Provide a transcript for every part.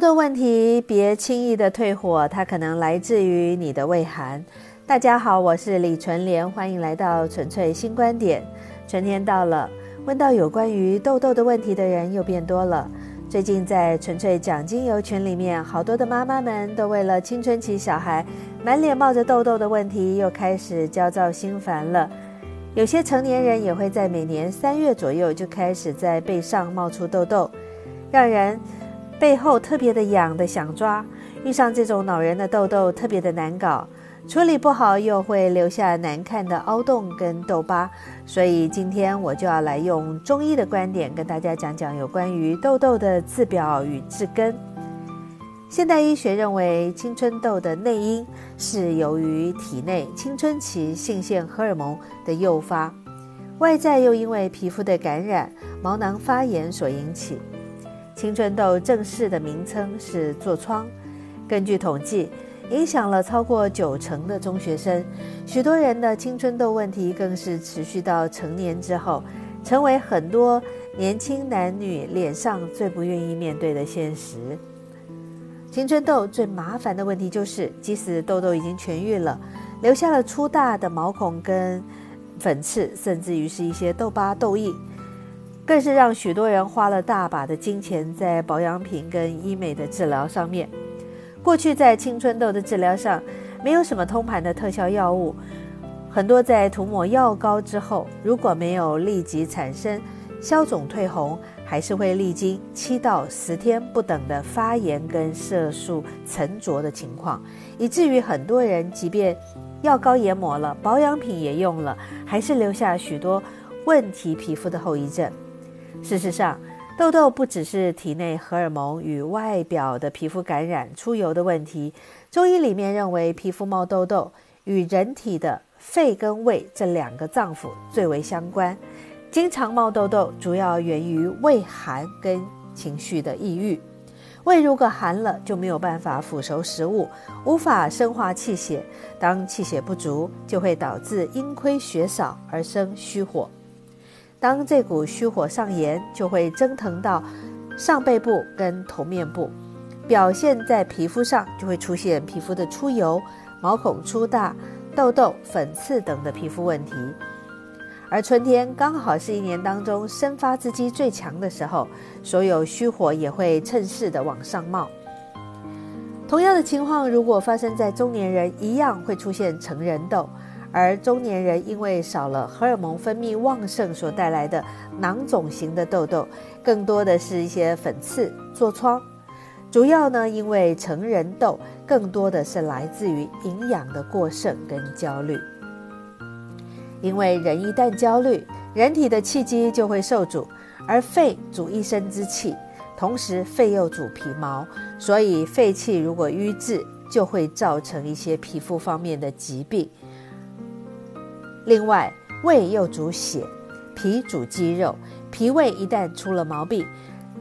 痘痘问题别轻易的退火，它可能来自于你的胃寒。大家好，我是李纯莲，欢迎来到纯粹新观点。春天到了，问到有关于痘痘的问题的人又变多了。最近在纯粹讲精油群里面，好多的妈妈们都为了青春期小孩满脸冒着痘痘的问题，又开始焦躁心烦了。有些成年人也会在每年三月左右就开始在背上冒出痘痘，让人背后特别的痒的想抓。遇上这种恼人的痘痘，特别的难搞。处理不好又会留下难看的凹洞跟痘疤，所以今天我就要来用中医的观点跟大家讲讲有关于痘痘的治表与治根。现代医学认为，青春痘的内因是由于体内青春期性腺荷尔蒙的诱发，外在又因为皮肤的感染、毛囊发炎所引起。青春痘正式的名称是痤疮。根据统计。影响了超过九成的中学生，许多人的青春痘问题更是持续到成年之后，成为很多年轻男女脸上最不愿意面对的现实。青春痘最麻烦的问题就是，即使痘痘已经痊愈了，留下了粗大的毛孔跟粉刺，甚至于是一些痘疤痘印，更是让许多人花了大把的金钱在保养品跟医美的治疗上面。过去在青春痘的治疗上，没有什么通盘的特效药物，很多在涂抹药膏之后，如果没有立即产生消肿退红，还是会历经七到十天不等的发炎跟色素沉着的情况，以至于很多人即便药膏也抹了，保养品也用了，还是留下许多问题皮肤的后遗症。事实上，痘痘不只是体内荷尔蒙与外表的皮肤感染、出油的问题。中医里面认为，皮肤冒痘痘与人体的肺跟胃这两个脏腑最为相关。经常冒痘痘，主要源于胃寒跟情绪的抑郁。胃如果寒了，就没有办法腐熟食物，无法生化气血。当气血不足，就会导致阴亏血少而生虚火。当这股虚火上炎，就会蒸腾到上背部跟头面部，表现在皮肤上，就会出现皮肤的出油、毛孔粗大、痘痘、粉刺等的皮肤问题。而春天刚好是一年当中生发之机最强的时候，所有虚火也会趁势的往上冒。同样的情况，如果发生在中年人，一样会出现成人痘。而中年人因为少了荷尔蒙分泌旺盛所带来的囊肿型的痘痘，更多的是一些粉刺、痤疮。主要呢，因为成人痘更多的是来自于营养的过剩跟焦虑。因为人一旦焦虑，人体的气机就会受阻，而肺主一身之气，同时肺又主皮毛，所以肺气如果瘀滞，就会造成一些皮肤方面的疾病。另外，胃又主血，脾主肌肉，脾胃一旦出了毛病，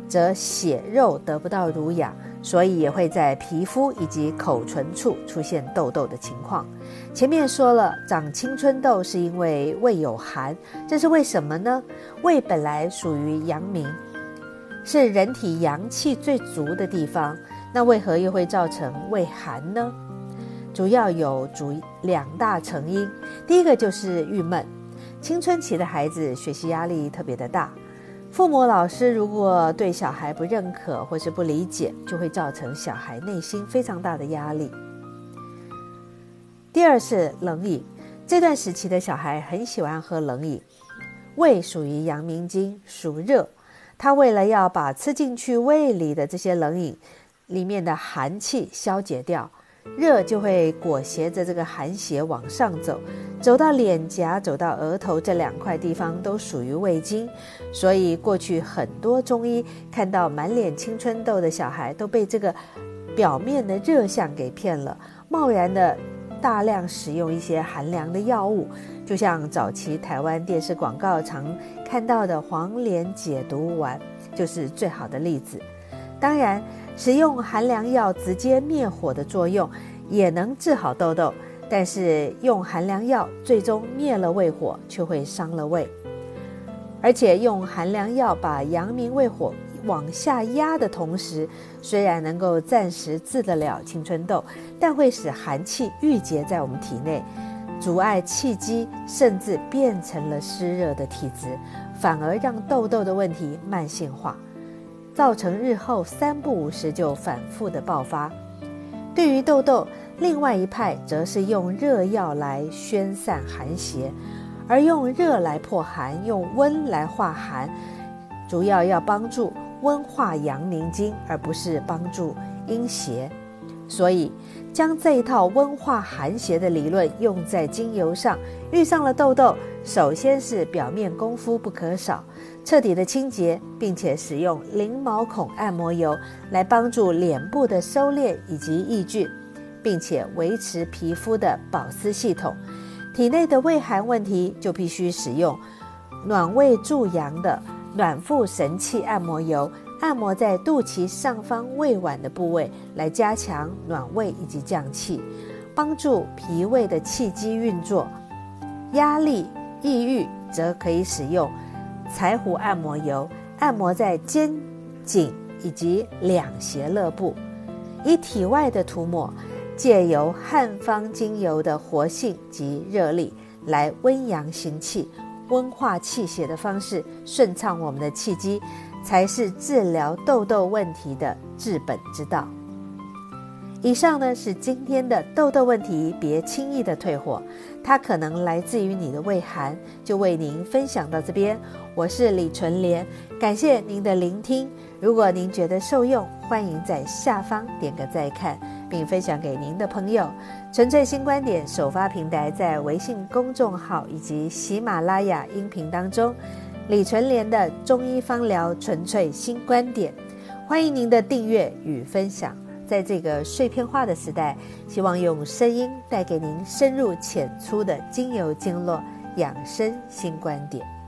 则血肉得不到濡养，所以也会在皮肤以及口唇处出现痘痘的情况。前面说了，长青春痘是因为胃有寒，这是为什么呢？胃本来属于阳明，是人体阳气最足的地方，那为何又会造成胃寒呢？主要有主两大成因，第一个就是郁闷。青春期的孩子学习压力特别的大，父母老师如果对小孩不认可或是不理解，就会造成小孩内心非常大的压力。第二是冷饮，这段时期的小孩很喜欢喝冷饮。胃属于阳明经，属热，他为了要把吃进去胃里的这些冷饮里面的寒气消解掉。热就会裹挟着这个寒邪往上走，走到脸颊，走到额头这两块地方都属于胃经，所以过去很多中医看到满脸青春痘的小孩都被这个表面的热象给骗了，贸然的大量使用一些寒凉的药物，就像早期台湾电视广告常看到的黄连解毒丸，就是最好的例子。当然。使用寒凉药直接灭火的作用，也能治好痘痘。但是用寒凉药最终灭了胃火，却会伤了胃。而且用寒凉药把阳明胃火往下压的同时，虽然能够暂时治得了青春痘，但会使寒气郁结在我们体内，阻碍气机，甚至变成了湿热的体质，反而让痘痘的问题慢性化，造成日后三不五时就反复的爆发。对于痘痘，另外一派则是用热药来宣散寒邪。而用热来破寒，用温来化寒，主要要帮助温化阳凝经，而不是帮助阴邪。所以，将这一套温化寒邪的理论用在精油上，遇上了痘痘，首先是表面功夫不可少，彻底的清洁，并且使用零毛孔按摩油来帮助脸部的收敛以及抑菌，并且维持皮肤的保湿系统。体内的胃寒问题，就必须使用暖胃助阳的暖腹神气按摩油，按摩在肚脐上方胃脘的部位，来加强暖胃以及降气，帮助脾胃的气机运作。压力、抑郁则可以使用柴胡按摩油，按摩在肩颈以及两胁肋部，以体外的涂抹。借由汉方精油的活性及热力来温阳行气、温化气血的方式，顺畅我们的气机，才是治疗痘痘问题的治本之道。以上呢是今天的痘痘问题，别轻易的退火，它可能来自于你的胃寒。就为您分享到这边，我是李纯莲，感谢您的聆听。如果您觉得受用，欢迎在下方点个再看。并分享给您的朋友。纯粹新观点首发平台在微信公众号以及喜马拉雅音频当中。李纯莲的中医方疗纯粹新观点，欢迎您的订阅与分享。在这个碎片化的时代，希望用声音带给您深入浅出的精油经络养生新观点。